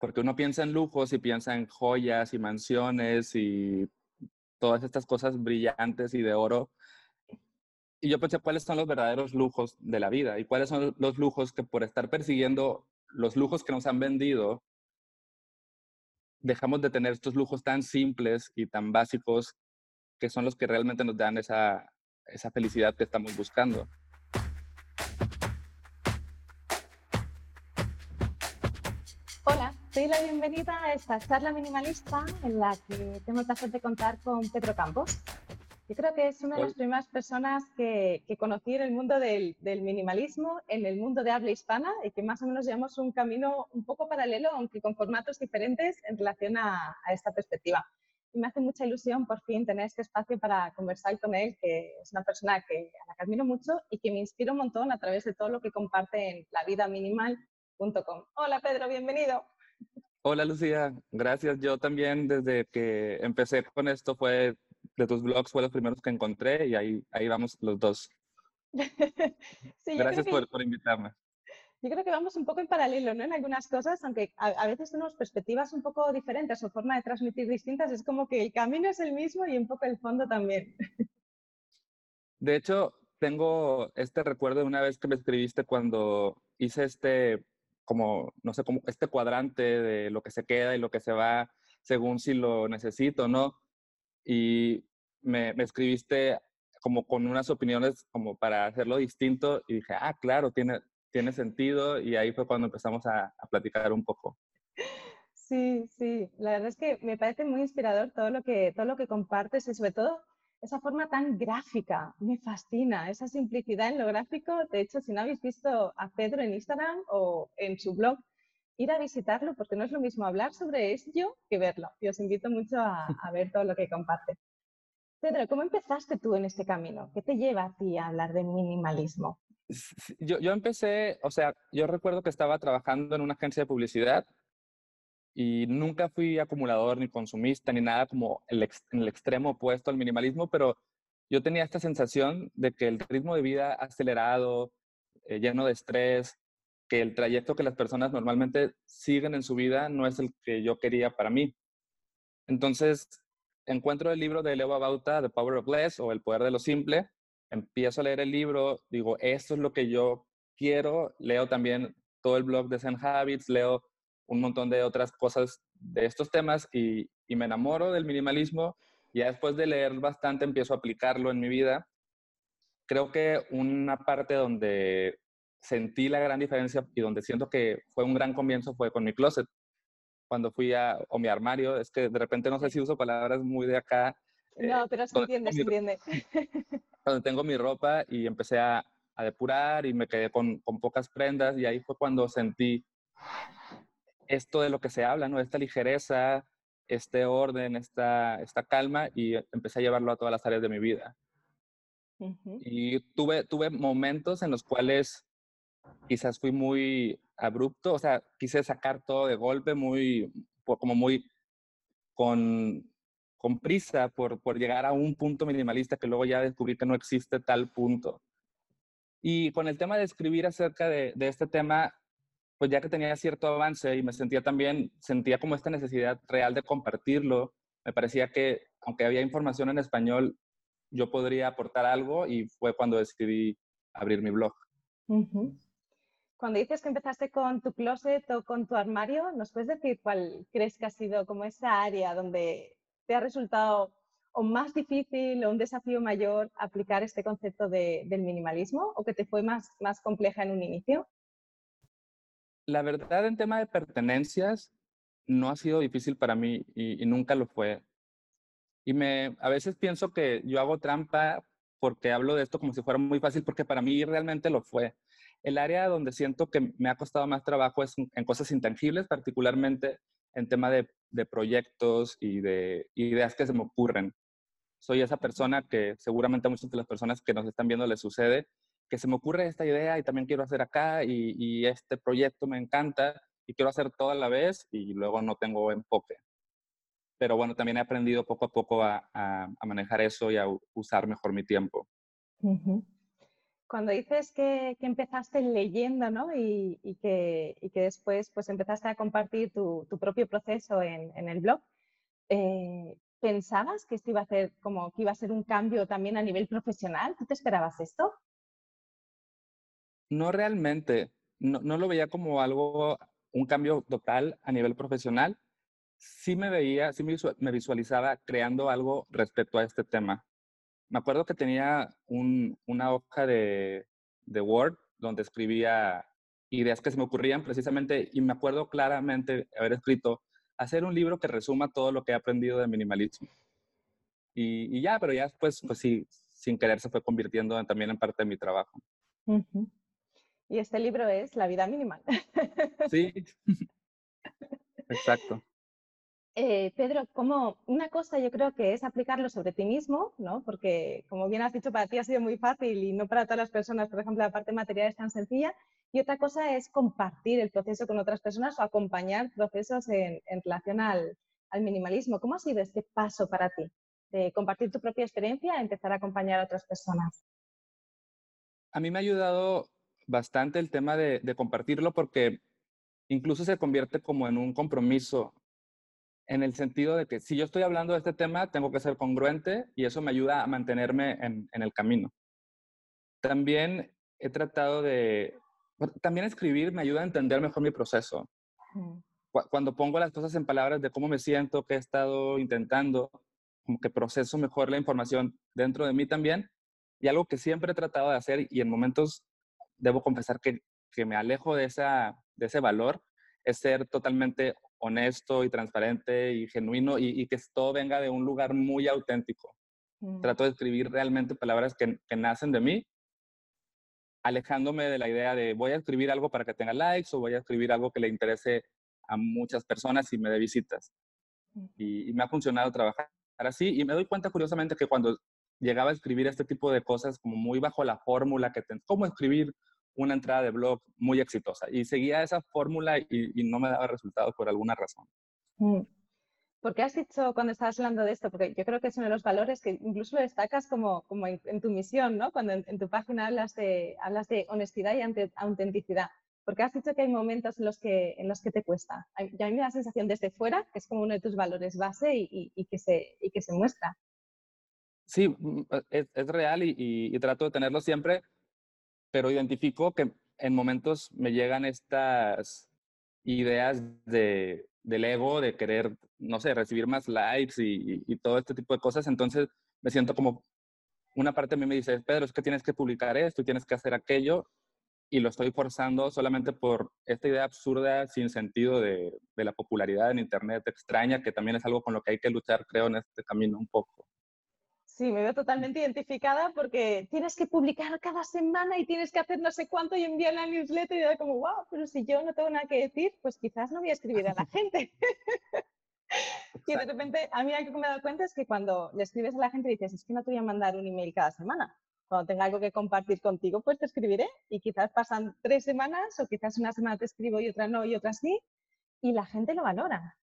porque uno piensa en lujos y piensa en joyas y mansiones y todas estas cosas brillantes y de oro. Y yo pensé cuáles son los verdaderos lujos de la vida y cuáles son los lujos que por estar persiguiendo los lujos que nos han vendido, dejamos de tener estos lujos tan simples y tan básicos que son los que realmente nos dan esa, esa felicidad que estamos buscando. Doy la bienvenida a esta charla minimalista en la que tengo el placer de contar con Pedro Campos. Yo creo que es una de las primeras personas que, conocí en el mundo del, minimalismo, en el mundo de habla hispana y que más o menos llevamos un camino un poco paralelo, aunque con formatos diferentes en relación a, esta perspectiva. Y me hace mucha ilusión por fin tener este espacio para conversar con él, que es una persona que, a la que admiro mucho y que me inspira un montón a través de todo lo que comparte en lavidaminimal.com. Hola Pedro, bienvenido. Hola Lucía, gracias. Yo también desde que empecé con esto fue de tus blogs fue los primeros que encontré y ahí, ahí vamos los dos. gracias por, por, invitarme. Yo creo que vamos un poco en paralelo, ¿no? En algunas cosas, aunque a, veces tenemos perspectivas un poco diferentes o forma de transmitir distintas, es como que el camino es el mismo y un poco el fondo también. De hecho, tengo este recuerdo de una vez que me escribiste cuando hice este como, no sé, como este cuadrante de lo que se queda y lo que se va según si lo necesito, ¿no? Y me, escribiste como con unas opiniones como para hacerlo distinto y dije, ah, claro, tiene, tiene sentido y ahí fue cuando empezamos a, a platicar un poco. Sí, sí, la verdad es que me parece muy inspirador todo lo que, todo lo que compartes y sobre todo esa forma tan gráfica, me fascina, esa simplicidad en lo gráfico. De hecho, si no habéis visto a Pedro en Instagram o en su blog, ir a visitarlo porque no es lo mismo hablar sobre ello que verlo. Y os invito mucho a, ver todo lo que comparte. Pedro, ¿cómo empezaste tú en este camino? ¿Qué te lleva a ti a hablar de minimalismo? Yo, yo empecé, o sea, yo recuerdo que estaba trabajando en una agencia de publicidad y nunca fui acumulador ni consumista ni nada como el el extremo opuesto al minimalismo, pero yo tenía esta sensación de que el ritmo de vida acelerado, eh, lleno de estrés, que el trayecto que las personas normalmente siguen en su vida no es el que yo quería para mí. Entonces, encuentro el libro de Leo Babauta, The Power of Less o El Poder de lo Simple, empiezo a leer el libro, digo, esto es lo que yo quiero, leo también todo el blog de Zen Habits, leo un montón de otras cosas de estos temas y, me enamoro del minimalismo. Ya después de leer bastante empiezo a aplicarlo en mi vida. Creo que una parte donde sentí la gran diferencia y donde siento que fue un gran comienzo fue con mi closet. Cuando fui a, o mi armario, es que de repente no sé si uso palabras muy de acá. No, pero se entiende, se entiende. Cuando tengo mi ropa y empecé a, a depurar y me quedé con, con, pocas prendas y ahí fue cuando sentí esto de lo que se habla, ¿no? Esta ligereza, este orden, esta, esta calma y empecé a llevarlo a todas las áreas de mi vida. Y tuve, tuve momentos en los cuales quizás fui muy abrupto, o sea, quise sacar todo de golpe, muy, como muy con, con prisa por, por llegar a un punto minimalista que luego ya descubrí que no existe tal punto. Y con el tema de escribir acerca de, de este tema, pues ya que tenía cierto avance y me sentía también, sentía como esta necesidad real de compartirlo, me parecía que aunque había información en español, yo podría aportar algo y fue cuando decidí abrir mi blog. Cuando dices que empezaste con tu closet o con tu armario, ¿nos puedes decir cuál crees que ha sido como esa área donde te ha resultado o más difícil o un desafío mayor aplicar este concepto de, del minimalismo o que te fue más, más compleja en un inicio? La verdad en tema de pertenencias no ha sido difícil para mí y, nunca lo fue. Y me, a veces pienso que yo hago trampa porque hablo de esto como si fuera muy fácil, porque para mí realmente lo fue. El área donde siento que me ha costado más trabajo es en cosas intangibles, particularmente en tema de, de proyectos y de ideas que se me ocurren. Soy esa persona que seguramente a muchas de las personas que nos están viendo les sucede, que se me ocurre esta idea y también quiero hacer acá y, este proyecto me encanta y quiero hacer todo a la vez y luego no tengo enfoque. Pero bueno, también he aprendido poco a poco a, manejar eso y a usar mejor mi tiempo. Cuando dices que, empezaste leyendo ¿no? y, que, que, después pues, empezaste a compartir tu, propio proceso en, el blog, eh, ¿pensabas que esto iba a ser como que iba a ser un cambio también a nivel profesional? ¿Tú te esperabas esto? No realmente, no, lo veía como algo, un cambio total a nivel profesional. Sí me veía, sí me visualizaba creando algo respecto a este tema me acuerdo que tenía una hoja de, Word donde escribía ideas que se me ocurrían precisamente y me acuerdo claramente haber escrito hacer un libro que resuma todo lo que he aprendido de minimalismo. Y, ya, pero ya después, pues sí, sin querer se fue convirtiendo también en parte de mi trabajo. Y este libro es La vida minimal. Sí, exacto. Eh, Pedro, como una cosa yo creo que es aplicarlo sobre ti mismo, ¿no? Porque como bien has dicho, para ti ha sido muy fácil y no para todas las personas, por ejemplo, la parte material es tan sencilla. Y otra cosa es compartir el proceso con otras personas o acompañar procesos en, relación al, minimalismo. ¿Cómo ha sido este paso para ti? De compartir tu propia experiencia a empezar a acompañar a otras personas. A mí me ha ayudado bastante el tema de, de compartirlo porque incluso se convierte como en un compromiso en el sentido de que si yo estoy hablando de este tema, tengo que ser congruente y eso me ayuda a mantenerme en, el camino. También he tratado de, también escribir me ayuda a entender mejor mi proceso. Cuando pongo las cosas en palabras de cómo me siento, qué he estado intentando, como que proceso mejor la información dentro de mí también. Y algo que siempre he tratado de hacer y en momentos debo confesar que, que me alejo de, esa, de ese valor, es ser totalmente honesto y transparente y genuino y, que todo venga de un lugar muy auténtico. Mm. Trato de escribir realmente palabras que, nacen de mí, alejándome de la idea de voy a escribir algo para que tenga likes o voy a escribir algo que le interese a muchas personas y me dé visitas. Y, me ha funcionado trabajar así y me doy cuenta curiosamente que cuando llegaba a escribir este tipo de cosas como muy bajo la fórmula que ten, cómo escribir una entrada de blog muy exitosa y seguía esa fórmula y, no me daba resultados por alguna razón. Mm. ¿Por qué has dicho cuando estabas hablando de esto? Porque yo creo que es uno de los valores que incluso lo destacas como, como en, tu misión, ¿no? Cuando en, tu página hablas de, hablas de honestidad y autenticidad. Porque has dicho que hay momentos en los que, en los que te cuesta. Ya a mí me da la sensación desde fuera que es como uno de tus valores base y, y, que, se, y que se muestra. Sí, mm, es, es real y, trato de tenerlo siempre pero identifico que en momentos me llegan estas ideas de, del ego, de querer, no sé, recibir más likes y, todo este tipo de cosas. Entonces me siento como, una parte de mí me dice, Pedro, es que tienes que publicar esto y tienes que hacer aquello, y lo estoy forzando solamente por esta idea absurda, sin sentido de, de la popularidad en Internet extraña, que también es algo con lo que hay que luchar, creo, en este camino un poco. Sí, me veo totalmente identificada porque tienes que publicar cada semana y tienes que hacer no sé cuánto y enviar la newsletter y da como, wow, pero si yo no tengo nada que decir, pues quizás no voy a escribir a la gente. y de repente, a mí algo que me he dado cuenta es que cuando le escribes a la gente dices, es que no te voy a mandar un email cada semana. Cuando tenga algo que compartir contigo, pues te escribiré. Y quizás pasan tres semanas o quizás una semana te escribo y otra no y otra sí. Y la gente lo valora.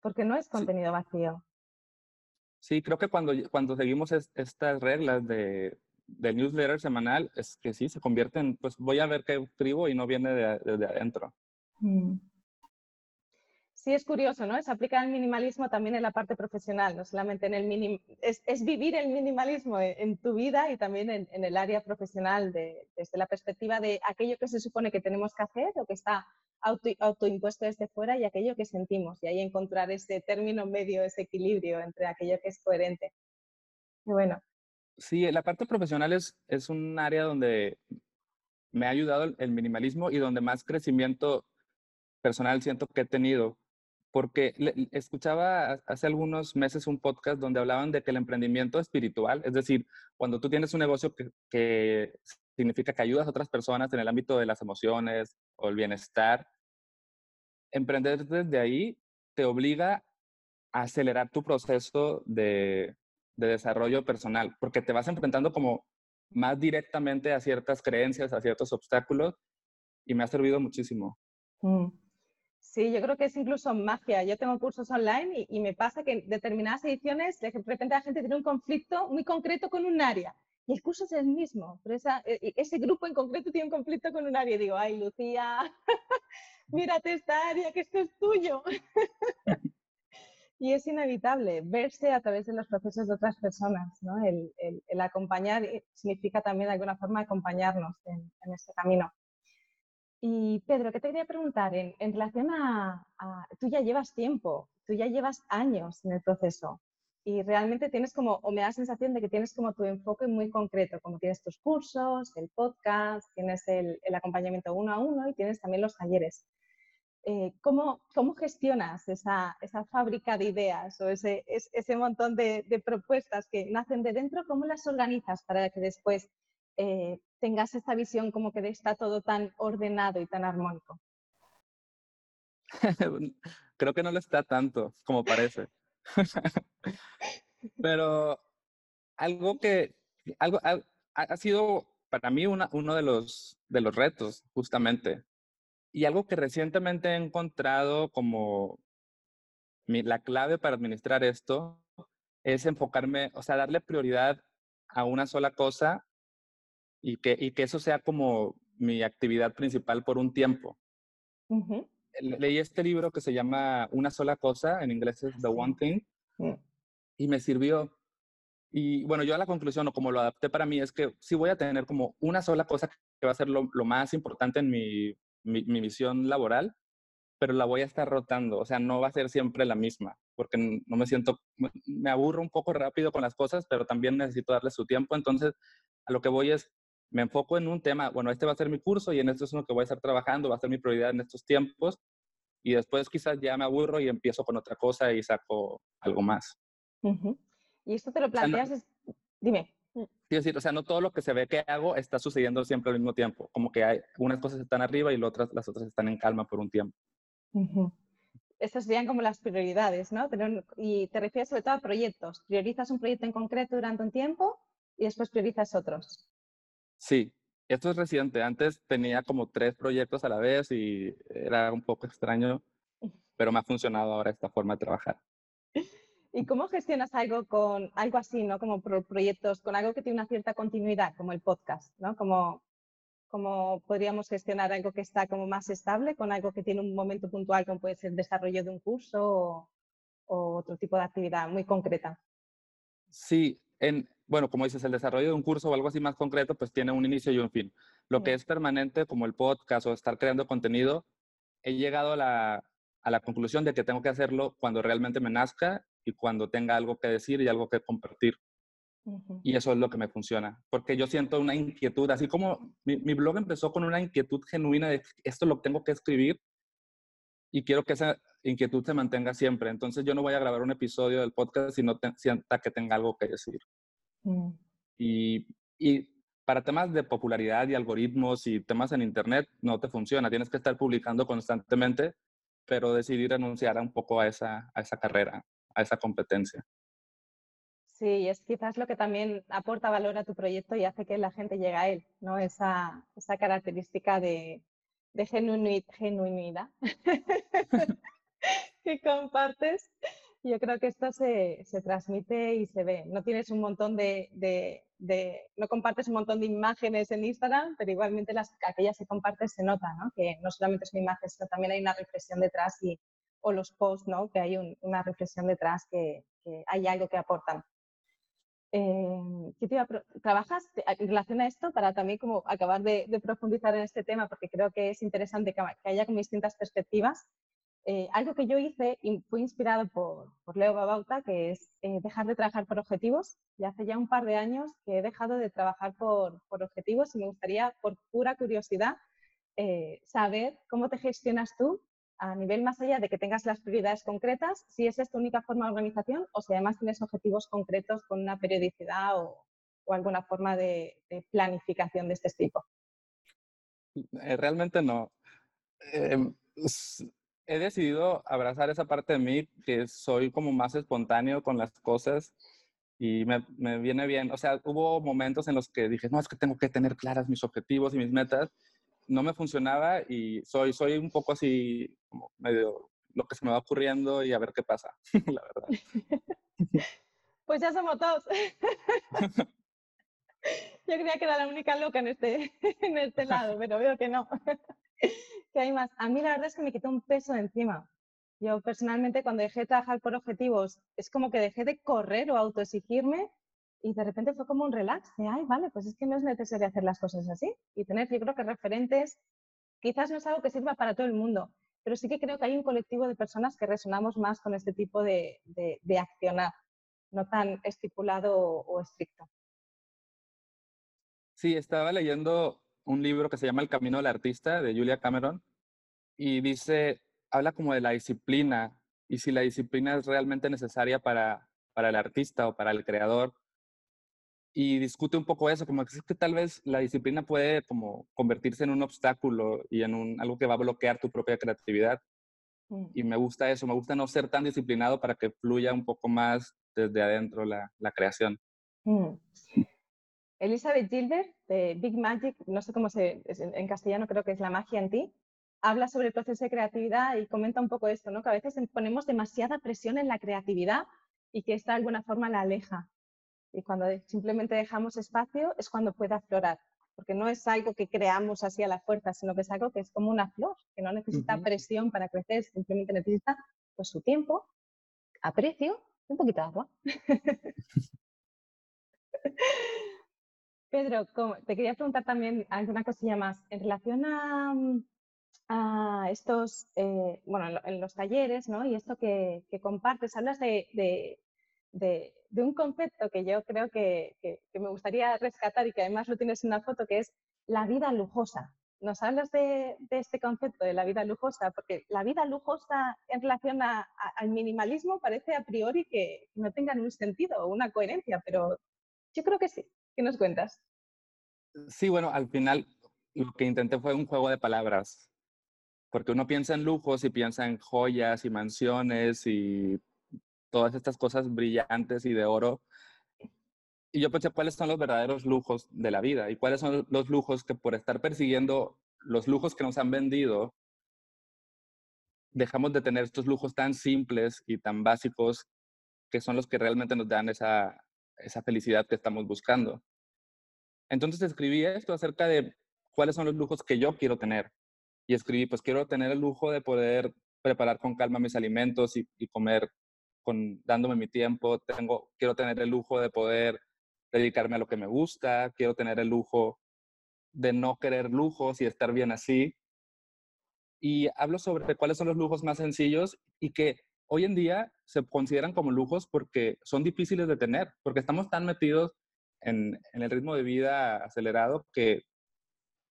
Porque no es contenido vacío. Sí, creo que cuando, cuando seguimos estas reglas de, del newsletter semanal, es que sí, se convierte en, pues voy a ver qué escribo y no viene de, de, adentro. Mm. Sí, es curioso, ¿no? Es aplicar el minimalismo también en la parte profesional, no solamente en el minim es, vivir el minimalismo en, tu vida y también en, el área profesional desde la perspectiva de aquello que se supone que tenemos que hacer o que está auto, autoimpuesto desde fuera y aquello que sentimos. Y ahí encontrar ese término medio, ese equilibrio entre aquello que es coherente. Bueno. Sí, la parte profesional es, es un área donde me ha ayudado el minimalismo y donde más crecimiento personal siento que he tenido. Porque escuchaba hace algunos meses un podcast donde hablaban de que el emprendimiento espiritual, es decir, cuando tú tienes un negocio que, que significa que ayudas a otras personas en el ámbito de las emociones o el bienestar. Emprender desde ahí te obliga a acelerar tu proceso de, desarrollo personal, porque te vas enfrentando como más directamente a ciertas creencias, a ciertos obstáculos, y me ha servido muchísimo. Mm. Sí, yo creo que es incluso magia. Yo tengo cursos online y, y, me pasa que en determinadas ediciones de repente la gente tiene un conflicto muy concreto con un área y el curso es el mismo, pero e, ese grupo en concreto tiene un conflicto con un área. Y digo, ay, Lucía, mírate esta área, que esto es tuyo. y es inevitable verse a través de los procesos de otras personas. ¿no? El, acompañar eh, significa también de alguna forma acompañarnos en, este camino. Y Pedro, ¿qué te quería preguntar? En, relación a, tú ya llevas tiempo, tú ya llevas años en el proceso y realmente tienes como, o me da la sensación de que tienes como tu enfoque muy concreto, como tienes tus cursos, el podcast, tienes el, el acompañamiento uno a uno y tienes también los talleres. Eh, ¿cómo, ¿cómo, gestionas esa, esa, fábrica de ideas o ese, ese montón de, de, propuestas que nacen de dentro? ¿Cómo las organizas para que después eh, tengas esta visión como que está todo tan ordenado y tan armónico? Creo que no lo está tanto como parece. Pero algo que algo, ha, sido para mí uno de los, de los retos, justamente. Y algo que recientemente he encontrado como la clave para administrar esto es enfocarme, o sea, darle prioridad a una sola cosa y que, y que eso sea como mi actividad principal por un tiempo. Leí este libro que se llama Una sola cosa, en inglés es The One Thing, mm. y me sirvió. Y bueno, yo a la conclusión, o como lo adapté para mí, es que sí voy a tener como una sola cosa que va a ser lo, lo más importante en mi, mi, mi, visión laboral, pero la voy a estar rotando, o sea, no va a ser siempre la misma, porque no me siento, me aburro un poco rápido con las cosas, pero también necesito darle su tiempo, entonces a lo que voy es, me enfoco en un tema, bueno, este va a ser mi curso y en esto es lo que voy a estar trabajando, va a ser mi prioridad en estos tiempos, y después quizás ya me aburro y empiezo con otra cosa y saco algo más. Y esto te lo planteas, dime. Sí, decir, o sea, no todo lo que se ve que hago está sucediendo siempre al mismo tiempo. Como que hay unas cosas están arriba y las otras, las otras están en calma por un tiempo. Estas serían como las prioridades, ¿no? y te refieres sobre todo a proyectos. Priorizas un proyecto en concreto durante un tiempo y después priorizas otros. Sí, esto es reciente. Antes tenía como tres proyectos a la vez y era un poco extraño, pero me ha funcionado ahora esta forma de trabajar. ¿Y cómo gestionas algo con algo así, ¿no? Como proyectos, con algo que tiene una cierta continuidad, como el podcast, ¿no? Como, como podríamos gestionar algo que está como más estable con algo que tiene un momento puntual, como puede ser el desarrollo de un curso o, otro tipo de actividad muy concreta. Sí, en, bueno, como dices, el desarrollo de un curso o algo así más concreto, pues tiene un inicio y un fin. Lo que es permanente, como el podcast o estar creando contenido, he llegado a la, a la conclusión de que tengo que hacerlo cuando realmente me nazca y cuando tenga algo que decir y algo que compartir. Y eso es lo que me funciona, porque yo siento una inquietud, así como mi, blog empezó con una inquietud genuina de esto lo tengo que escribir y quiero que esa inquietud se mantenga siempre. Entonces yo no voy a grabar un episodio del podcast si no sienta que tenga algo que decir. Mm. Y, y para temas de popularidad y algoritmos y temas en Internet no te funciona. Tienes que estar publicando constantemente, pero decidir renunciar un poco a esa, a esa carrera a esa competencia. Sí, es quizás lo que también aporta valor a tu proyecto y hace que la gente llegue a él, ¿no? Esa, esa característica de, de genuinidad que compartes. Yo creo que esto se, se, transmite y se ve. No tienes un montón de, de, de, no compartes un montón de imágenes en Instagram, pero igualmente las aquellas que compartes se nota, ¿no? Que no solamente es una imagen, sino también hay una reflexión detrás y, o los posts, ¿no? que hay una reflexión detrás, que, hay algo que aportan. Eh, ¿Trabajas en relación a esto para también como acabar de, profundizar en este tema? Porque creo que es interesante que, haya como distintas perspectivas. Eh, algo que yo hice y fui inspirado por, Leo Babauta, que es eh, dejar de trabajar por objetivos. Y hace ya un par de años que he dejado de trabajar por, por objetivos y me gustaría, por pura curiosidad, saber cómo te gestionas tú a nivel más allá de que tengas las prioridades concretas, si es esta única forma de organización o si además tienes objetivos concretos con una periodicidad o, alguna forma de, planificación de este tipo. Eh, realmente no. Em, he decidido abrazar esa parte de mí que soy como más espontáneo con las cosas y me, me, viene bien. O sea, hubo momentos en los que dije, no, es que tengo que tener claras mis objetivos y mis metas no me funcionaba y soy, soy un poco así, como medio lo que se me va ocurriendo y a ver qué pasa, la verdad. Pues ya somos dos. Yo creía que era la única loca en este, en este lado, pero veo que no. Que hay más. A mí la verdad es que me quitó un peso encima. Yo personalmente cuando dejé de trabajar por objetivos, es como que dejé de correr o autoexigirme y de repente fue como un relax de, ay, vale, pues es que no es necesario hacer las cosas así. Y tener, yo creo que referentes, quizás no es algo que sirva para todo el mundo, pero sí que creo que hay un colectivo de personas que resonamos más con este tipo de, de, accionar, no tan estipulado o, estricto. Sí, estaba leyendo un libro que se llama El Camino del Artista de Julia Cameron y dice, habla como de la disciplina y si la disciplina es realmente necesaria para, para el artista o para el creador y discute un poco eso, como que es que tal vez la disciplina puede como convertirse en un obstáculo y en un, algo que va a bloquear tu propia creatividad. Mm. Y me gusta eso, me gusta no ser tan disciplinado para que fluya un poco más desde adentro la, la creación. Mm. Elizabeth Gilbert, de Big Magic, no sé cómo se, en castellano creo que es La magia en ti, habla sobre el proceso de creatividad y comenta un poco esto, ¿no? que a veces ponemos demasiada presión en la creatividad y que esta de alguna forma la aleja. Y cuando simplemente dejamos espacio es cuando puede aflorar, porque no es algo que creamos así a la fuerza, sino que es algo que es como una flor, que no necesita presión para crecer, simplemente necesita pues, su tiempo, aprecio y un poquito de agua. Pedro, te quería preguntar también alguna cosilla más. En relación a, a estos, eh, bueno, en los talleres, ¿no? Y esto que, compartes, hablas de, de, un concepto que yo creo que, me gustaría rescatar y que además lo tienes en una foto, que es la vida lujosa. ¿Nos hablas de, este concepto de la vida lujosa? Porque la vida lujosa en relación al minimalismo parece a priori que no tengan un sentido o una coherencia, pero yo creo que sí. ¿Qué nos cuentas? Sí, bueno, al final lo que intenté fue un juego de palabras, porque uno piensa en lujos y piensa en joyas y mansiones y todas estas cosas brillantes y de oro. Y yo pensé, ¿cuáles son los verdaderos lujos de la vida? ¿Y cuáles son los lujos que por estar persiguiendo los lujos que nos han vendido, dejamos de tener estos lujos tan simples y tan básicos que son los que realmente nos dan esa, esa felicidad que estamos buscando? Entonces escribí esto acerca de cuáles son los lujos que yo quiero tener. Y escribí, pues quiero tener el lujo de poder preparar con calma mis alimentos y, y comer dándome mi tiempo, tengo, quiero tener el lujo de poder dedicarme a lo que me gusta, quiero tener el lujo de no querer lujos y estar bien así. Y hablo sobre cuáles son los lujos más sencillos y que hoy en día se consideran como lujos porque son difíciles de tener, porque estamos tan metidos en, el ritmo de vida acelerado que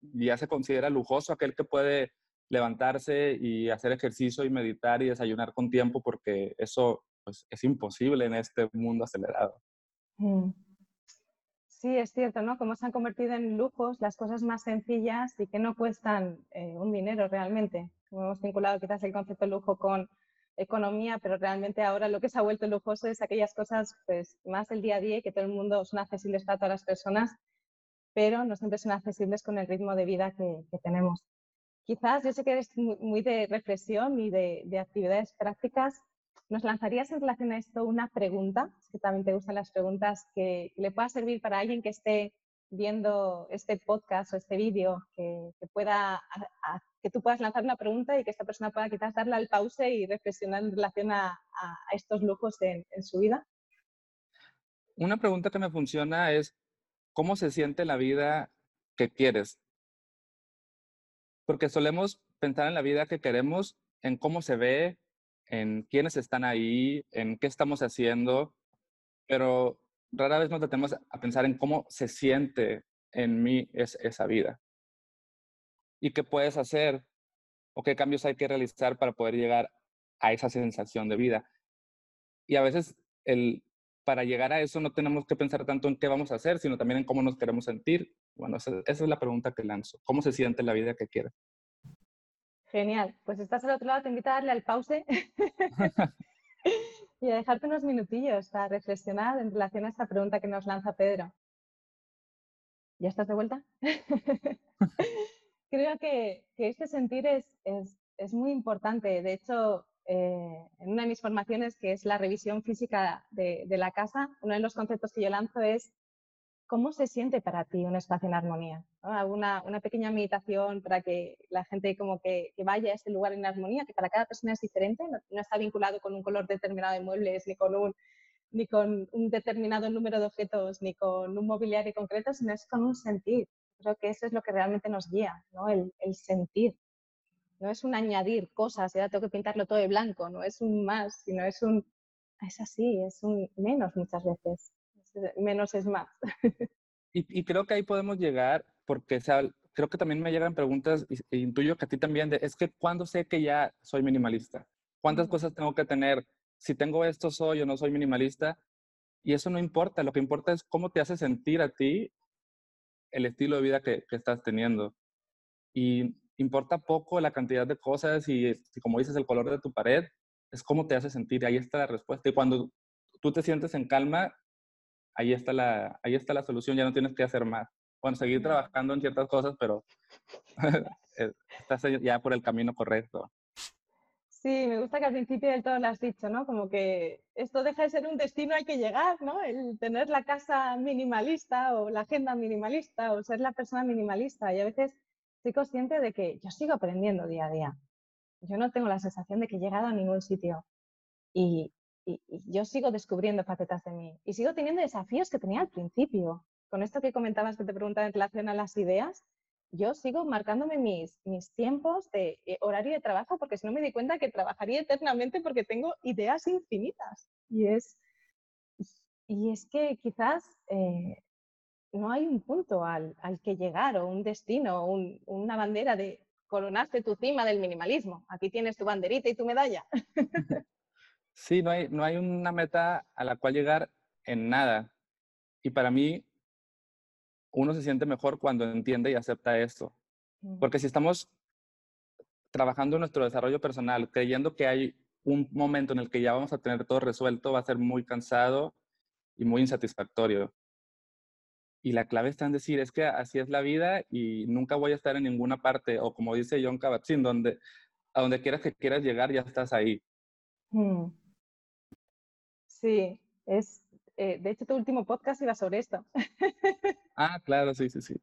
ya se considera lujoso aquel que puede levantarse y hacer ejercicio y meditar y desayunar con tiempo porque eso pues es imposible en este mundo acelerado. Mm. Sí, es cierto, ¿no? Como se han convertido en lujos las cosas más sencillas y que no cuestan eh, un dinero realmente. Como hemos vinculado quizás el concepto de lujo con economía, pero realmente ahora lo que se ha vuelto lujoso es aquellas cosas pues más del día a día y que todo el mundo son accesibles para todas las personas, pero no siempre son accesibles con el ritmo de vida que, tenemos. Quizás yo sé que eres muy de reflexión y de, de actividades prácticas ¿Nos lanzarías en relación a esto una pregunta? Que también te gustan las preguntas que, le pueda servir para alguien que esté viendo este podcast o este vídeo, que, pueda, que tú puedas lanzar una pregunta y que esta persona pueda quizás darle al pause y reflexionar en relación a, estos lujos en, su vida? Una pregunta que me funciona es, ¿cómo se siente la vida que quieres? Porque solemos pensar en la vida que queremos, en cómo se ve, en quiénes están ahí, en qué estamos haciendo, pero rara vez nos detenemos a pensar en cómo se siente en mí esa vida. Y qué puedes hacer o qué cambios hay que realizar para poder llegar a esa sensación de vida. Y a veces el, para llegar a eso no tenemos que pensar tanto en qué vamos a hacer, sino también en cómo nos queremos sentir. Bueno, esa, esa es la pregunta que lanzo. ¿Cómo se siente la vida que quieres? Genial, pues estás al otro lado, te invito a darle al pause y a dejarte unos minutillos para reflexionar en relación a esta pregunta que nos lanza Pedro. ¿Ya estás de vuelta? Creo que, este sentir es, es, muy importante. De hecho, eh, en una de mis formaciones, que es la revisión física de, de la casa, uno de los conceptos que yo lanzo es ¿cómo se siente para ti un espacio en armonía? Una, una, pequeña meditación para que la gente como que, vaya a ese lugar en armonía, que para cada persona es diferente, no, está vinculado con un color determinado de muebles, ni con un, ni con un determinado número de objetos, ni con un mobiliario concreto, sino es con un sentir. Creo que eso es lo que realmente nos guía, ¿no? el, el sentir. No es un añadir cosas, ya tengo que pintarlo todo de blanco, no es un más, sino es un, es así, es un menos muchas veces menos es más. Y, creo que ahí podemos llegar, porque creo que también me llegan preguntas, e intuyo que a ti también, de, es que ¿cuándo sé que ya soy minimalista? ¿Cuántas cosas tengo que tener? Si tengo esto, soy o no soy minimalista. Y eso no importa, lo que importa es cómo te hace sentir a ti el estilo de vida que, estás teniendo. Y importa poco la cantidad de cosas y, y, como dices, el color de tu pared, es cómo te hace sentir. Ahí está la respuesta. Y cuando tú te sientes en calma, ahí está la, ahí está la solución, ya no tienes que hacer más. Bueno, seguir trabajando en ciertas cosas, pero eh, estás ya por el camino correcto. Sí, me gusta que al principio del todo lo has dicho, ¿no? Como que esto deja de ser un destino al que llegar, ¿no? El tener la casa minimalista o la agenda minimalista o ser la persona minimalista. Y a veces estoy consciente de que yo sigo aprendiendo día a día. Yo no tengo la sensación de que he llegado a ningún sitio. Y, y, yo sigo descubriendo facetas de mí y sigo teniendo desafíos que tenía al principio. Con esto que comentabas que te preguntaba en relación a las ideas, yo sigo marcándome mis, mis tiempos de eh, horario de trabajo porque si no me di cuenta que trabajaría eternamente porque tengo ideas infinitas. Y es, y es que quizás eh, no hay un punto al, al, que llegar o un destino o una bandera de coronaste tu cima del minimalismo. Aquí tienes tu banderita y tu medalla. Sí, no hay, no hay una meta a la cual llegar en nada. Y para mí, uno se siente mejor cuando entiende y acepta esto. Mm. Porque si estamos trabajando en nuestro desarrollo personal, creyendo que hay un momento en el que ya vamos a tener todo resuelto, va a ser muy cansado y muy insatisfactorio. Y la clave está en decir, es que así es la vida y nunca voy a estar en ninguna parte, o como dice John Kabat-Zinn, donde, a donde quieras que quieras llegar, ya estás ahí. Mm. Sí, es, eh, de hecho tu último podcast iba sobre esto. Ah, claro, sí, sí, sí.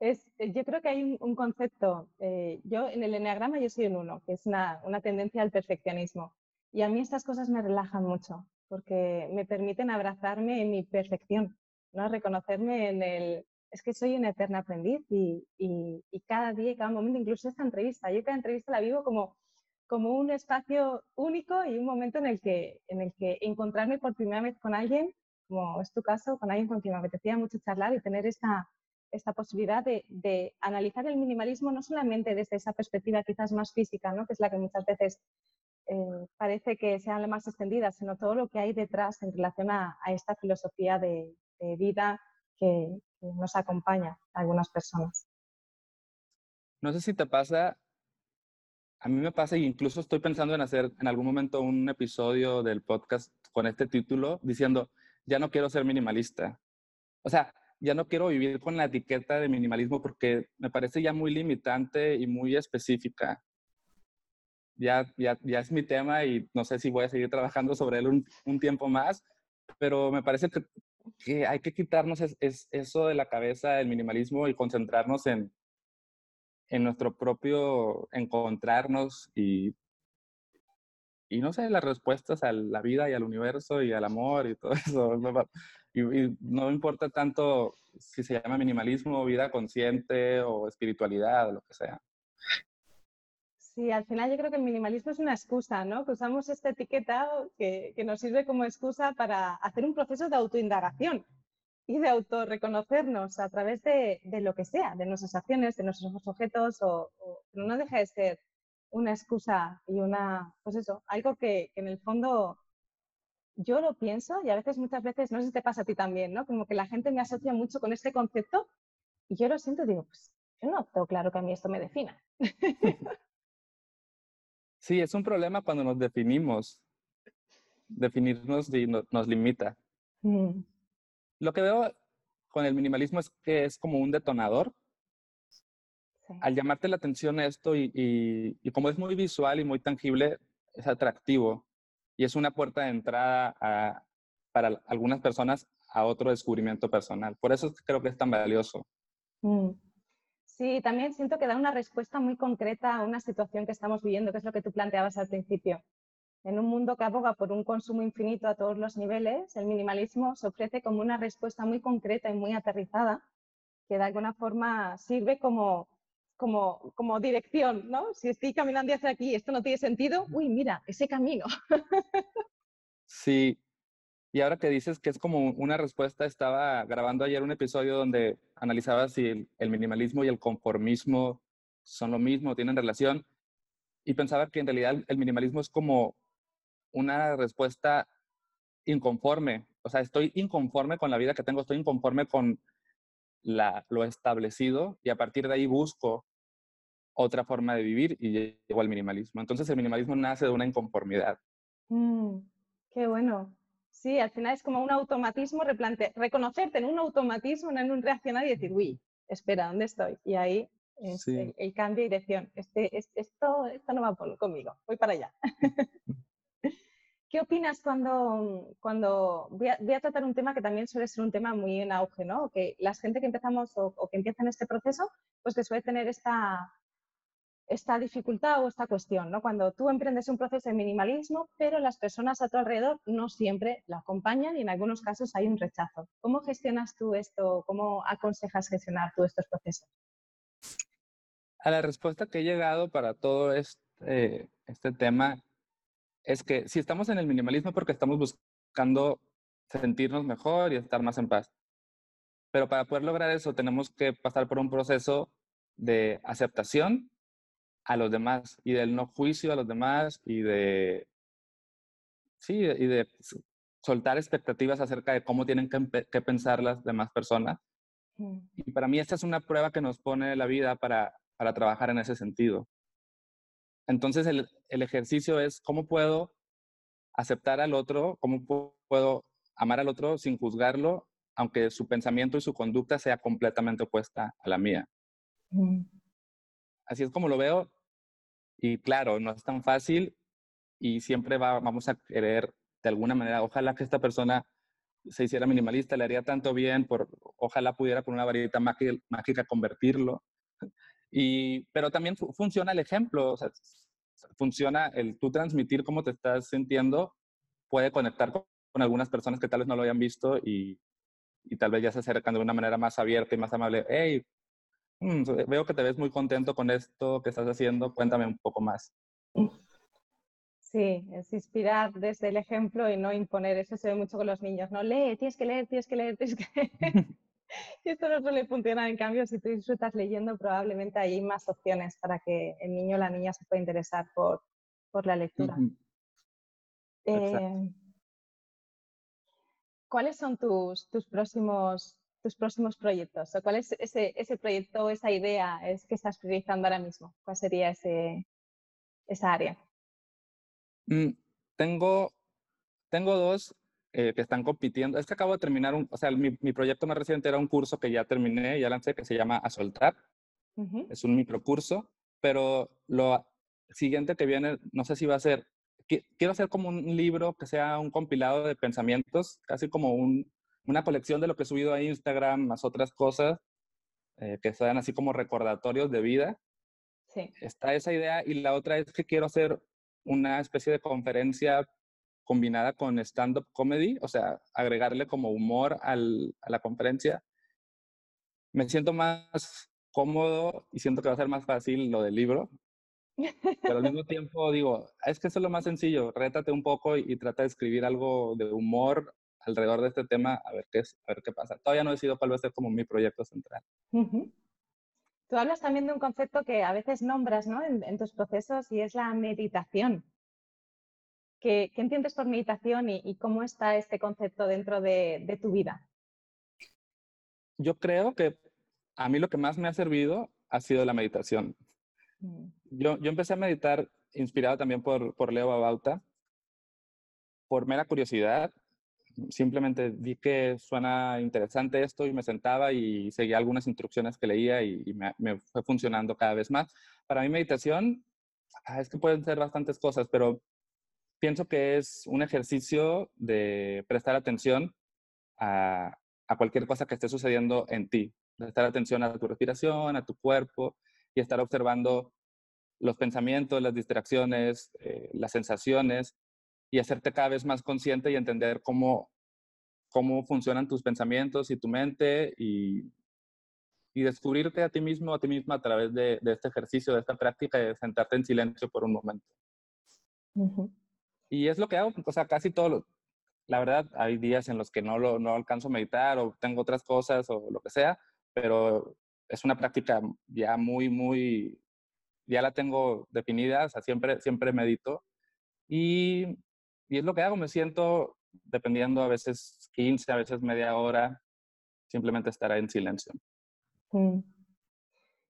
Es, eh, yo creo que hay un, concepto, eh, yo en el enneagrama yo soy un uno, que es una, una, tendencia al perfeccionismo. Y a mí estas cosas me relajan mucho, porque me permiten abrazarme en mi perfección, ¿no? reconocerme en el, es que soy una eterna aprendiz y, y, y cada día y cada momento, incluso esta entrevista, yo cada entrevista la vivo como como un espacio único y un momento en el que, en el que encontrarme por primera vez con alguien, como es tu caso, con alguien con quien me apetecía mucho charlar y tener esta, esta posibilidad de, de, analizar el minimalismo no solamente desde esa perspectiva quizás más física, ¿no? que es la que muchas veces eh, parece que sea la más extendida, sino todo lo que hay detrás en relación a, a esta filosofía de, de vida que, que, nos acompaña a algunas personas. No sé si te pasa, a mí me pasa, e incluso estoy pensando en hacer en algún momento un episodio del podcast con este título, diciendo, ya no quiero ser minimalista. O sea, ya no quiero vivir con la etiqueta de minimalismo porque me parece ya muy limitante y muy específica. Ya, ya, ya es mi tema y no sé si voy a seguir trabajando sobre él un, tiempo más, pero me parece que, que hay que quitarnos es, eso de la cabeza, el minimalismo, y concentrarnos en, en nuestro propio encontrarnos y, y no sé, las respuestas a la vida y al universo y al amor y todo eso. Y, no importa tanto si se llama minimalismo, vida consciente o espiritualidad o lo que sea. Sí, al final yo creo que el minimalismo es una excusa, ¿no? Que usamos esta etiqueta que, que nos sirve como excusa para hacer un proceso de autoindagación y de autorreconocernos a través de, de, lo que sea, de nuestras acciones, de nuestros objetos, o, pero no deja de ser una excusa y una, pues eso, algo que, en el fondo yo lo pienso y a veces, muchas veces, no sé si te pasa a ti también, ¿no? Como que la gente me asocia mucho con este concepto y yo lo siento y digo, pues yo no tengo claro que a mí esto me defina. Sí, es un problema cuando nos definimos. Definirnos nos limita. Mm. Lo que veo con el minimalismo es que es como un detonador. Al llamarte la atención esto y, y, como es muy visual y muy tangible, es atractivo y es una puerta de entrada para algunas personas a otro descubrimiento personal. Por eso creo que es tan valioso. Mm. Sí, también siento que da una respuesta muy concreta a una situación que estamos viviendo, que es lo que tú planteabas al principio. En un mundo que aboga por un consumo infinito a todos los niveles, el minimalismo se ofrece como una respuesta muy concreta y muy aterrizada, que de alguna forma sirve como, como, como dirección, ¿no? Si estoy caminando hacia aquí esto no tiene sentido, uy, mira, ese camino. Sí, y ahora que dices que es como una respuesta, estaba grabando ayer un episodio donde analizaba si el, minimalismo y el conformismo son lo mismo, tienen relación, y pensaba que en realidad el minimalismo es como una respuesta inconforme. O sea, estoy inconforme con la vida que tengo, estoy inconforme con la, lo establecido y a partir de ahí busco otra forma de vivir y llego al minimalismo. Entonces el minimalismo nace de una inconformidad. Mm, qué bueno. Sí, al final es como un automatismo, reconocerte en un automatismo, en un reaccionar y decir, uy, espera, ¿dónde estoy? Y ahí es el, cambio de dirección. Este, esto, esto no va conmigo, voy para allá. ¿Qué opinas cuando, cuando voy a, tratar un tema que también suele ser un tema muy en auge, ¿no? Que la gente que empezamos o, que empieza en este proceso, pues que suele tener esta, esta dificultad o esta cuestión, ¿no? Cuando tú emprendes un proceso de minimalismo, pero las personas a tu alrededor no siempre la acompañan y en algunos casos hay un rechazo. ¿Cómo gestionas tú esto? ¿Cómo aconsejas gestionar tú estos procesos? A la respuesta que he llegado para todo este, este tema es que si estamos en el minimalismo porque estamos buscando sentirnos mejor y estar más en paz. Pero para poder lograr eso tenemos que pasar por un proceso de aceptación a los demás y del no juicio a los demás y de sí y de soltar expectativas acerca de cómo tienen que, pensar las demás personas. Mm. Y para mí esta es una prueba que nos pone la vida para, para trabajar en ese sentido. Entonces el, ejercicio es cómo puedo aceptar al otro, cómo puedo amar al otro sin juzgarlo, aunque su pensamiento y su conducta sea completamente opuesta a la mía. Así es como lo veo. Y claro, no es tan fácil y siempre vamos a querer, de alguna manera, ojalá que esta persona se hiciera minimalista, le haría tanto bien, por, ojalá pudiera con una varita mágica convertirlo. Y, pero también funciona el ejemplo, o sea, funciona el tú transmitir cómo te estás sintiendo, puede conectar con, algunas personas que tal vez no lo hayan visto y, y, tal vez ya se acercan de una manera más abierta y más amable. Hey, mm, veo que te ves muy contento con esto que estás haciendo, cuéntame un poco más. Sí, es inspirar desde el ejemplo y no imponer. Eso se ve mucho con los niños. No lee, tienes que leer, tienes que leer, tienes que y esto no suele funcionar. En cambio, si tú disfrutas leyendo, probablemente hay más opciones para que el niño o la niña se pueda interesar por, por la lectura. Eh, ¿Cuáles son tus, tus, próximos, tus próximos proyectos? ¿O ¿Cuál es ese, ese proyecto, esa idea es que estás priorizando ahora mismo? ¿Cuál sería ese, esa área? Mm, tengo, tengo dos eh, que están compitiendo. Es que acabo de terminar, un, o sea, mi, mi, proyecto más reciente era un curso que ya terminé, ya lancé, que se llama A Soltar. Es un microcurso, pero lo siguiente que viene, no sé si va a ser, quiero hacer como un libro que sea un compilado de pensamientos, casi como un, una colección de lo que he subido a Instagram, más otras cosas, eh, que sean así como recordatorios de vida. Sí. Está esa idea y la otra es que quiero hacer una especie de conferencia combinada con stand-up comedy, o sea, agregarle como humor al, a la conferencia, me siento más cómodo y siento que va a ser más fácil lo del libro. Pero al mismo tiempo digo, es que eso es lo más sencillo, rétate un poco y, trata de escribir algo de humor alrededor de este tema, a ver qué, es, a ver qué pasa. Todavía no he decidido cuál va a ser como mi proyecto central. Tú hablas también de un concepto que a veces nombras ¿no? en, en tus procesos y es la meditación. ¿Qué, entiendes por meditación y, cómo está este concepto dentro de, tu vida? Yo creo que a mí lo que más me ha servido ha sido la meditación. Mm. Yo, yo empecé a meditar inspirado también por, por Leo Babauta, por mera curiosidad. Simplemente vi que suena interesante esto y me sentaba y seguía algunas instrucciones que leía y, me, me, fue funcionando cada vez más. Para mí meditación, ah, es que pueden ser bastantes cosas, pero pienso que es un ejercicio de prestar atención a, a cualquier cosa que esté sucediendo en ti. Prestar atención a tu respiración, a tu cuerpo y estar observando los pensamientos, las distracciones, eh, las sensaciones y hacerte cada vez más consciente y entender cómo, cómo funcionan tus pensamientos y tu mente y, y descubrirte a ti mismo, a ti misma a través de, de, este ejercicio, de esta práctica de sentarte en silencio por un momento. Y es lo que hago, o sea, casi todo lo, la verdad, hay días en los que no, lo, no alcanzo a meditar o tengo otras cosas o lo que sea, pero es una práctica ya muy, muy, ya la tengo definida, o sea, siempre, siempre medito. Y, y es lo que hago, me siento dependiendo a veces 15, a veces media hora, simplemente estar en silencio. Mm.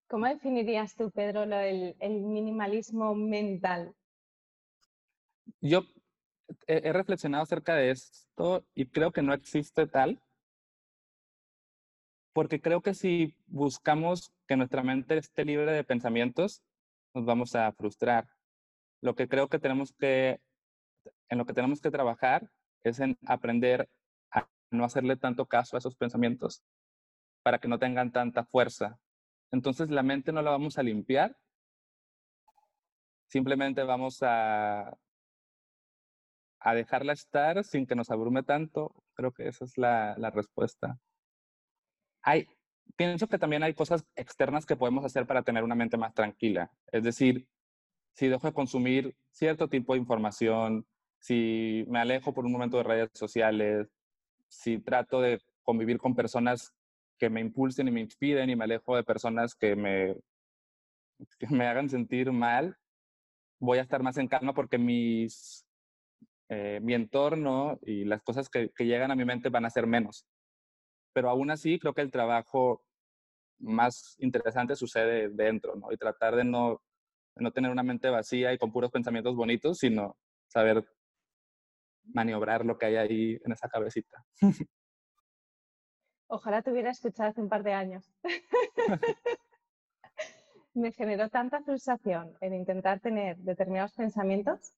¿Cómo definirías tú, Pedro, el, el minimalismo mental? Yo he, reflexionado acerca de esto y creo que no existe tal, porque creo que si buscamos que nuestra mente esté libre de pensamientos, nos vamos a frustrar. Lo que creo que tenemos que, en lo que tenemos que trabajar es en aprender a no hacerle tanto caso a esos pensamientos para que no tengan tanta fuerza. Entonces la mente no la vamos a limpiar, simplemente vamos a a dejarla estar sin que nos abrume tanto. Creo que esa es la, la respuesta. Hay, pienso que también hay cosas externas que podemos hacer para tener una mente más tranquila. Es decir, si dejo de consumir cierto tipo de información, si me alejo por un momento de redes sociales, si trato de convivir con personas que me impulsen y me inspiren y me alejo de personas que me, que me hagan sentir mal, voy a estar más en calma porque mis eh, mi entorno y las cosas que, llegan a mi mente van a ser menos. Pero aún así, creo que el trabajo más interesante sucede dentro, ¿no? Y tratar de no, no tener una mente vacía y con puros pensamientos bonitos, sino saber maniobrar lo que hay ahí en esa cabecita. Ojalá te hubiera escuchado hace un par de años. Me generó tanta frustración en intentar tener determinados pensamientos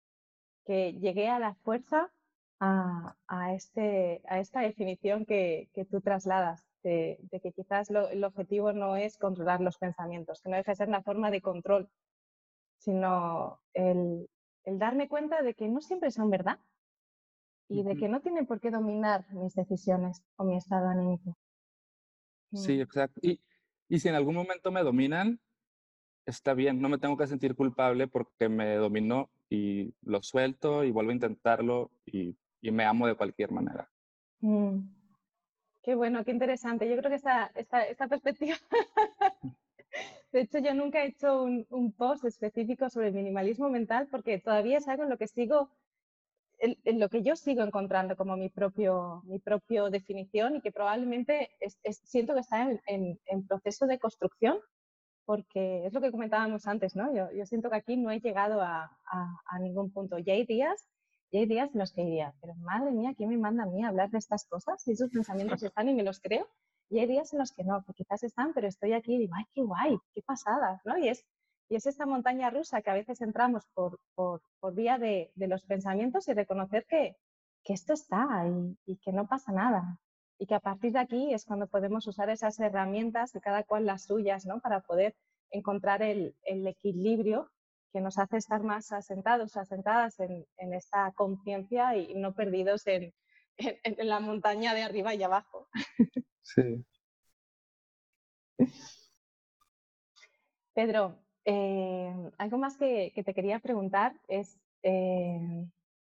que llegué a la fuerza a, a, este, a esta definición que, que tú trasladas, de, de que quizás lo, el objetivo no es controlar los pensamientos, que no deja de ser una forma de control, sino el, el darme cuenta de que no siempre son verdad y de que no tienen por qué dominar mis decisiones o mi estado anímico. Sí, mm. exacto. Y, y si en algún momento me dominan, está bien, no me tengo que sentir culpable porque me dominó y lo suelto y vuelvo a intentarlo y, y me amo de cualquier manera. Mm. Qué bueno, qué interesante. Yo creo que esta, esta, esta perspectiva... de hecho, yo nunca he hecho un, un, post específico sobre el minimalismo mental porque todavía es algo en lo que sigo, en, lo que yo sigo encontrando como mi propio, mi propio definición y que probablemente es, es, siento que está en, en, en proceso de construcción porque es lo que comentábamos antes, ¿no? Yo, yo siento que aquí no he llegado a, a, a, ningún punto. Y hay días, y hay días en los que diría, pero madre mía, ¿quién me manda a mí a hablar de estas cosas? Y esos pensamientos están y me los creo. Y hay días en los que no, que quizás están, pero estoy aquí y digo, ay, qué guay, qué pasada, ¿no? Y es, y es esta montaña rusa que a veces entramos por, por, por vía de, de, los pensamientos y reconocer que, que esto está y, y que no pasa nada, y que a partir de aquí es cuando podemos usar esas herramientas de cada cual las suyas, ¿no? Para poder encontrar el, el equilibrio que nos hace estar más asentados, asentadas en, en esta conciencia y no perdidos en, en, en, la montaña de arriba y abajo. Sí. Pedro, eh, algo más que, que, te quería preguntar es, eh,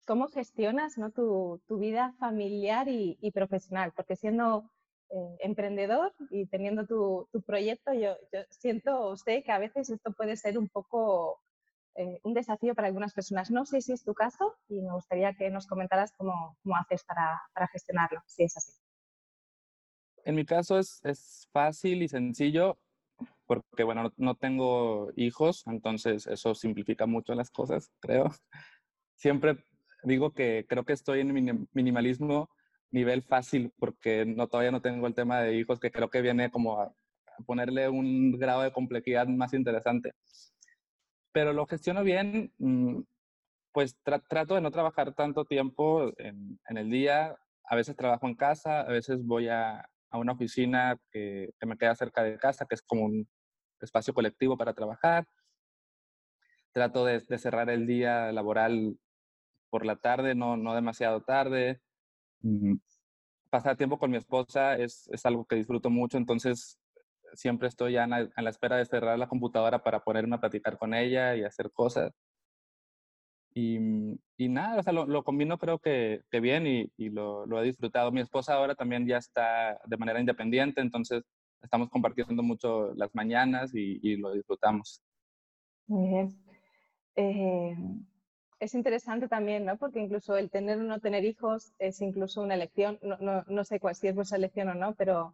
cómo gestionas ¿no? tu, vida familiar y, profesional, porque siendo eh, emprendedor y teniendo tu, proyecto, yo, siento o sé que a veces esto puede ser un poco eh, un desafío para algunas personas. No sé si es tu caso y me gustaría que nos comentaras cómo, haces para, gestionarlo, si es así. En mi caso es, es fácil y sencillo porque, bueno, no, no tengo hijos, entonces eso simplifica mucho las cosas, creo. Siempre digo que creo que estoy en minimalismo nivel fácil porque no, todavía no tengo el tema de hijos que creo que viene como a, ponerle un grado de complejidad más interesante. Pero lo gestiono bien, mm, pues tra trato de no trabajar tanto tiempo en, en, el día. a veces trabajo en casa, a veces voy a, a una oficina que, que, me queda cerca de casa, que es como un espacio colectivo para trabajar. Trato de, de cerrar el día laboral por la tarde, no, no demasiado tarde. Mm, pasar tiempo con mi esposa es, es, algo que disfruto mucho, entonces siempre estoy ya a la espera de cerrar la computadora para ponerme a platicar con ella y hacer cosas. Y, y nada, o sea, lo, lo, combino creo que, que bien y, y lo, lo, he disfrutado. Mi esposa ahora también ya está de manera independiente, entonces estamos compartiendo mucho las mañanas y, y lo disfrutamos. Muy bien. Eh, es interesante también, ¿no? Porque incluso el tener o no tener hijos es incluso una elección. No, no, no sé cuál, si es vuestra elección o no, pero,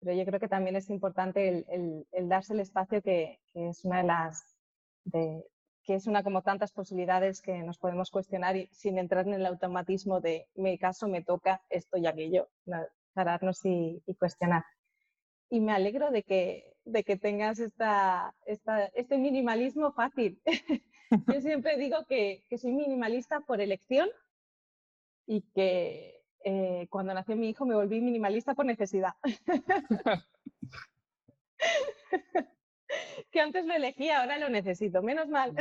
pero yo creo que también es importante el, el, el darse el espacio que, que, es una de las, de, que es una como tantas posibilidades que nos podemos cuestionar y, sin entrar en el automatismo de mi caso me toca esto y aquello, pararnos y, y cuestionar. Y me alegro de que, de que tengas esta, esta, este minimalismo fácil. Yo siempre digo que, que, soy minimalista por elección y que eh, cuando nació mi hijo me volví minimalista por necesidad. que antes lo elegía, ahora lo necesito, menos mal.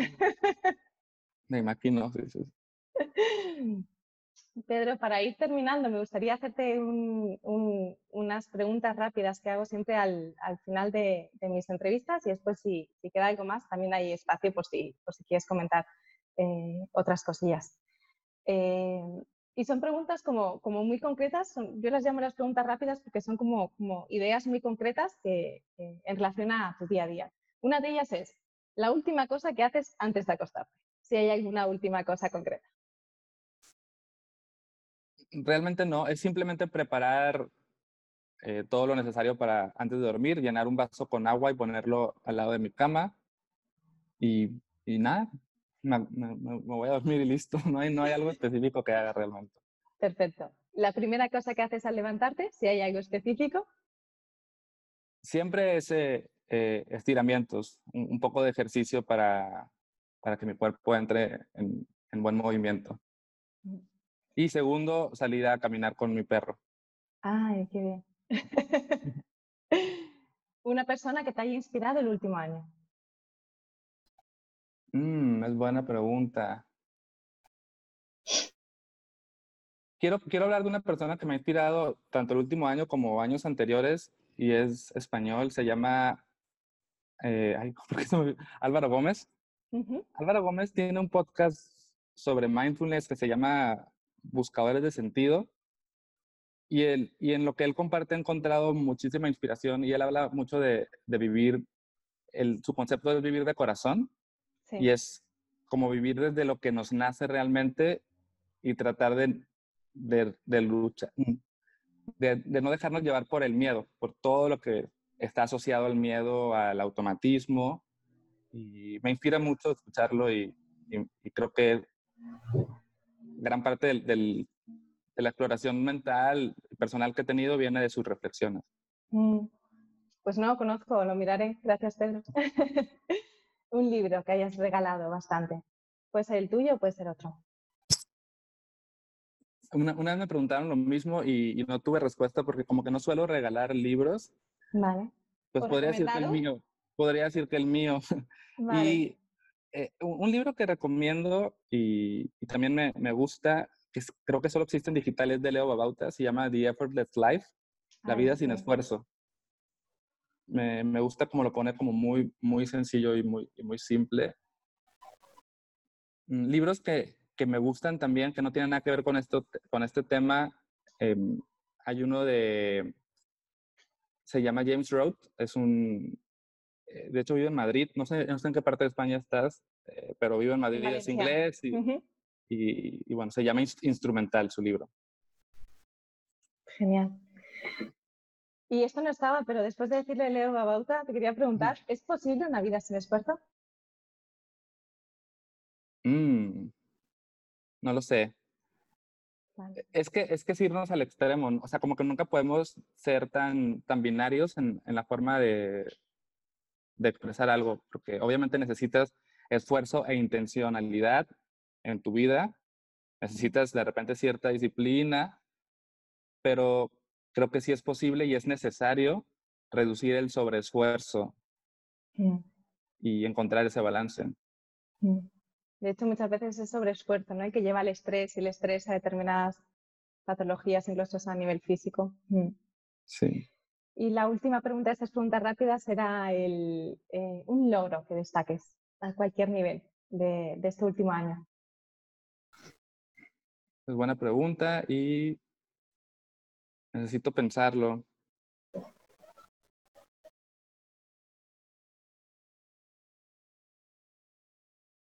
Me imagino. Sí, sí. Pedro, para ir terminando, me gustaría hacerte un, un, unas preguntas rápidas que hago siempre al, al final de, mis entrevistas y después si, si, queda algo más también hay espacio por si, por si quieres comentar eh, otras cosillas. Eh, y son preguntas como, muy concretas, yo las llamo las preguntas rápidas porque son como, ideas muy concretas que, en relación a tu día a día. Una de ellas es la última cosa que haces antes de acostarte, si hay alguna última cosa concreta realmente no, es simplemente preparar eh, todo lo necesario para antes de dormir, llenar un vaso con agua y ponerlo al lado de mi cama y, y nada, me, me, me, voy a dormir y listo, no hay, no hay algo específico que haga realmente. Perfecto. La primera cosa que haces al levantarte, si hay algo específico. Siempre es eh, eh, estiramientos, un, un, poco de ejercicio para, para que mi cuerpo entre en, en buen movimiento. Y segundo, salir a caminar con mi perro. Ay, qué bien. Una persona que te haya inspirado el último año. Mm, es buena pregunta. Quiero, quiero hablar de una persona que me ha inspirado tanto el último año como años anteriores y es español, se llama eh, ay, Álvaro Gómez. Uh -huh. Álvaro Gómez tiene un podcast sobre mindfulness que se llama buscadores de sentido. Y, él, y en lo que él comparte he encontrado muchísima inspiración y él habla mucho de, de vivir, el, su concepto es vivir de corazón sí. y es como vivir desde lo que nos nace realmente y tratar de, de, de lucha, de, de, no dejarnos llevar por el miedo, por todo lo que está asociado al miedo, al automatismo. Y me inspira mucho escucharlo y, y, y creo que gran parte del, del, de la exploración mental personal que he tenido viene de sus reflexiones. Mm. Pues no conozco, lo miraré. Gracias, Pedro. Un libro que hayas regalado bastante. Puede ser el tuyo o puede ser otro. Una, una, vez me preguntaron lo mismo y, y, no tuve respuesta porque como que no suelo regalar libros. Vale. Pues podría decir que el mío. Podría decir que el mío. Vale. Y eh, un libro que recomiendo y, y también me, me, gusta, que es, creo que solo existe en digital, es de Leo Babauta, se llama The Effortless Life, La vida sin esfuerzo. Me, me, gusta como lo pone como muy, muy sencillo y muy, y muy simple. Mm, libros que, que, me gustan también, que no tienen nada que ver con, esto, con este tema, eh, hay uno de, se llama James Road, es un, de hecho vivo en Madrid, no sé, no sé en qué parte de España estás, eh, pero vivo en Madrid, Valencia. es inglés y, uh -huh. y, y, bueno, se llama Instrumental su libro. Genial. Y esto no estaba, pero después de decirle Leo Babauta, te quería preguntar, ¿es posible una vida sin esfuerzo? Mm, no lo sé. Vale. Es que es que es irnos al extremo, o sea, como que nunca podemos ser tan, tan binarios en, en la forma de, de expresar algo, porque obviamente necesitas esfuerzo e intencionalidad en tu vida, necesitas de repente cierta disciplina, pero creo que sí es posible y es necesario reducir el sobreesfuerzo mm. y encontrar ese balance. Mm. De hecho, muchas veces es sobreesfuerzo, ¿no? El que lleva el estrés y el estrés a determinadas patologías, incluso a nivel físico. Mm. Sí. Y la última pregunta de estas preguntas rápidas será el, eh, un logro que destaques a cualquier nivel de, este último año. Es buena pregunta y necesito pensarlo.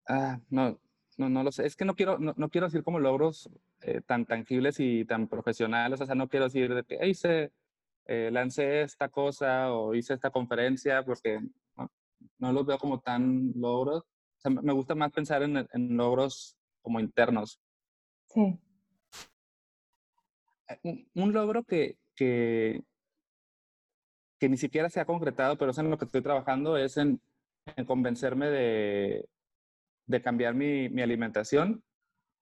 Ah, no, no, no lo sé. Es que no quiero, no, quiero decir como logros eh, tan tangibles y tan profesionales. O sea, no quiero decir de que hice, eh, lancé esta cosa o hice esta conferencia, porque no, los veo como tan logros. O sea, me gusta más pensar en, en logros como internos. Sí. Eh, un, logro que, que, que, ni siquiera se ha concretado, pero es en lo que estoy trabajando, es en, en convencerme de, de cambiar mi, mi alimentación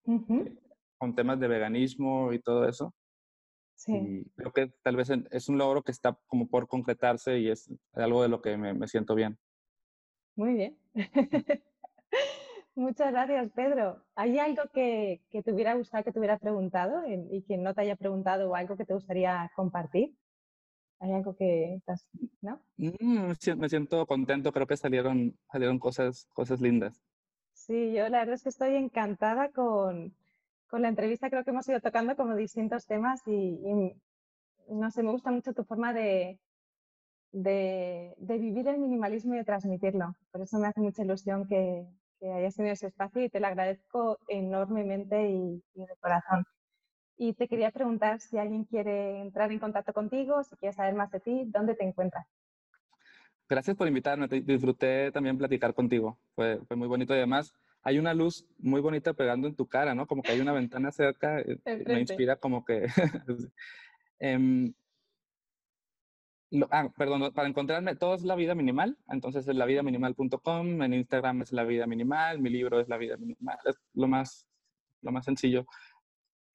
eh, con temas de veganismo y todo eso. Sí. Y creo que tal vez es un logro que está como por concretarse y es algo de lo que me, me siento bien. Muy bien. Muchas gracias, Pedro. ¿Hay algo que, que, te hubiera gustado que te hubiera preguntado y que no te haya preguntado o algo que te gustaría compartir? ¿Hay algo que no? Mm, me siento contento, creo que salieron, salieron cosas, cosas lindas. Sí, yo la verdad es que estoy encantada con, con la entrevista. Creo que hemos ido tocando como distintos temas y, no sé, me gusta mucho tu forma de, de, vivir el minimalismo y de transmitirlo. Por eso me hace mucha ilusión que, hayas tenido ese espacio y te lo agradezco enormemente y, y, de corazón. Y te quería preguntar si alguien quiere entrar en contacto contigo, si quiere saber más de ti, ¿dónde te encuentras? Gracias por invitarme. Disfruté también platicar contigo. Fue, fue muy bonito y además hay una luz muy bonita pegando en tu cara, ¿no? Como que hay una ventana cerca. Eh, me inspira como que... eh, ah, perdón, para encontrarme, todo es La Vida Minimal, entonces es lavidaminimal.com, en Instagram es La Vida Minimal, mi libro es La Vida Minimal, es lo más, lo más sencillo.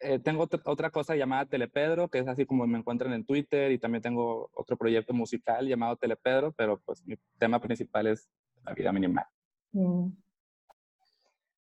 Eh, tengo otra cosa llamada Telepedro, que es así como me encuentran en Twitter, y también tengo otro proyecto musical llamado Telepedro, pero pues mi tema principal es la vida minimal. Mm.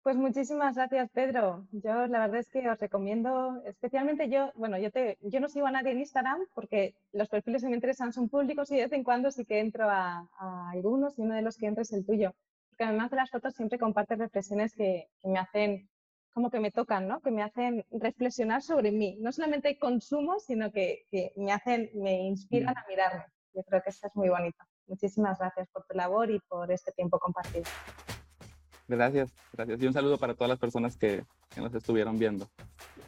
Pues muchísimas gracias, Pedro. Yo la verdad es que os recomiendo, especialmente yo, bueno, yo, te, yo no sigo a nadie en Instagram porque los perfiles que me interesan son públicos y de vez en cuando sí que entro a, algunos y uno de los que entro es el tuyo. Porque además de las fotos siempre compartes reflexiones que, que me hacen como que me tocan, ¿no? Que me hacen reflexionar sobre mí. No solamente consumo, sino que, me hacen, me inspiran mm. a mirarme. Yo creo que esto es muy bonito. Muchísimas gracias por tu labor y por este tiempo compartido. Gracias, gracias. Y un saludo para todas las personas que, que nos estuvieron viendo.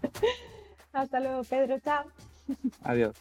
Hasta luego, Pedro. Chao. Adiós.